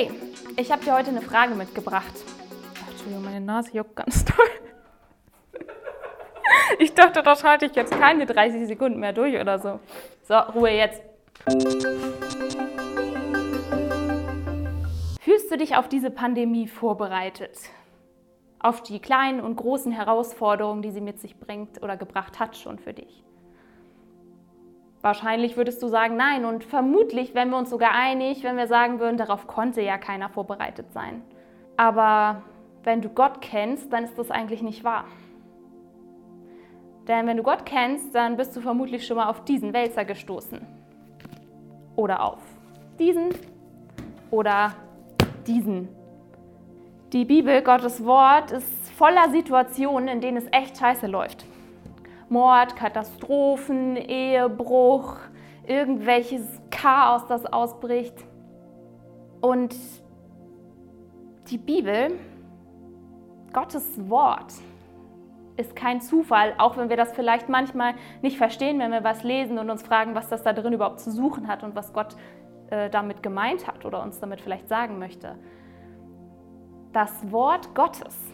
Hey, ich habe dir heute eine Frage mitgebracht. Ach, Entschuldigung, meine Nase juckt ganz toll. Ich dachte, das halte ich jetzt keine 30 Sekunden mehr durch oder so. So, Ruhe jetzt. Fühlst du dich auf diese Pandemie vorbereitet? Auf die kleinen und großen Herausforderungen, die sie mit sich bringt oder gebracht hat schon für dich? Wahrscheinlich würdest du sagen, nein. Und vermutlich wären wir uns sogar einig, wenn wir sagen würden, darauf konnte ja keiner vorbereitet sein. Aber wenn du Gott kennst, dann ist das eigentlich nicht wahr. Denn wenn du Gott kennst, dann bist du vermutlich schon mal auf diesen Wälzer gestoßen. Oder auf diesen oder diesen. Die Bibel, Gottes Wort, ist voller Situationen, in denen es echt scheiße läuft. Mord, Katastrophen, Ehebruch, irgendwelches Chaos, das ausbricht. Und die Bibel, Gottes Wort, ist kein Zufall, auch wenn wir das vielleicht manchmal nicht verstehen, wenn wir was lesen und uns fragen, was das da drin überhaupt zu suchen hat und was Gott äh, damit gemeint hat oder uns damit vielleicht sagen möchte. Das Wort Gottes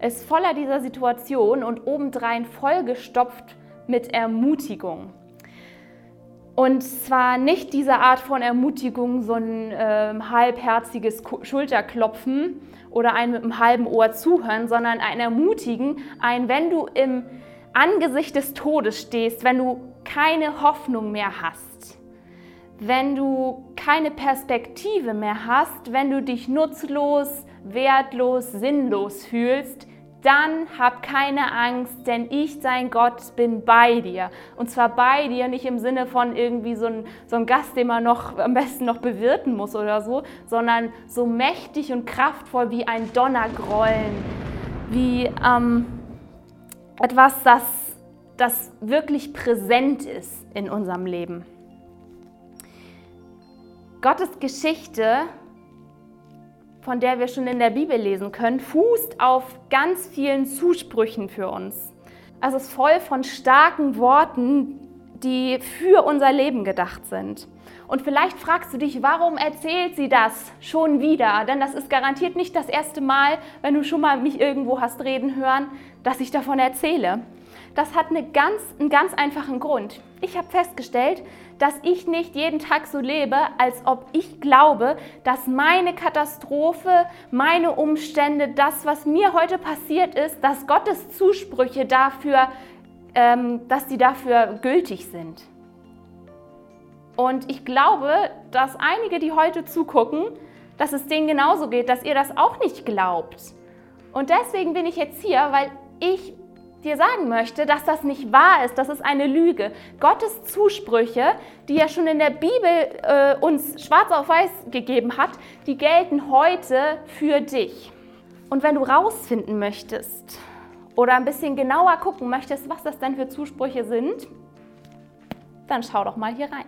ist voller dieser Situation und obendrein vollgestopft mit Ermutigung. Und zwar nicht diese Art von Ermutigung, so ein äh, halbherziges Schulterklopfen oder ein mit einem halben Ohr zuhören, sondern ein Ermutigen, ein, wenn du im Angesicht des Todes stehst, wenn du keine Hoffnung mehr hast, wenn du keine Perspektive mehr hast, wenn du dich nutzlos, wertlos, sinnlos fühlst, dann hab keine Angst, denn ich, dein Gott, bin bei dir. Und zwar bei dir, nicht im Sinne von irgendwie so ein, so ein Gast, den man noch am besten noch bewirten muss oder so, sondern so mächtig und kraftvoll wie ein Donnergrollen, wie ähm, etwas, das, das wirklich präsent ist in unserem Leben. Gottes Geschichte von der wir schon in der Bibel lesen können, fußt auf ganz vielen Zusprüchen für uns. Es ist voll von starken Worten, die für unser Leben gedacht sind. Und vielleicht fragst du dich, warum erzählt sie das schon wieder? Denn das ist garantiert nicht das erste Mal, wenn du schon mal mich irgendwo hast reden hören, dass ich davon erzähle. Das hat eine ganz, einen ganz einfachen Grund. Ich habe festgestellt, dass ich nicht jeden Tag so lebe, als ob ich glaube, dass meine Katastrophe, meine Umstände, das, was mir heute passiert ist, dass Gottes Zusprüche dafür, dass die dafür gültig sind. Und ich glaube, dass einige, die heute zugucken, dass es denen genauso geht, dass ihr das auch nicht glaubt. Und deswegen bin ich jetzt hier, weil ich dir sagen möchte, dass das nicht wahr ist, das ist eine Lüge. Gottes Zusprüche, die er schon in der Bibel äh, uns schwarz auf weiß gegeben hat, die gelten heute für dich. Und wenn du rausfinden möchtest oder ein bisschen genauer gucken möchtest, was das denn für Zusprüche sind, dann schau doch mal hier rein.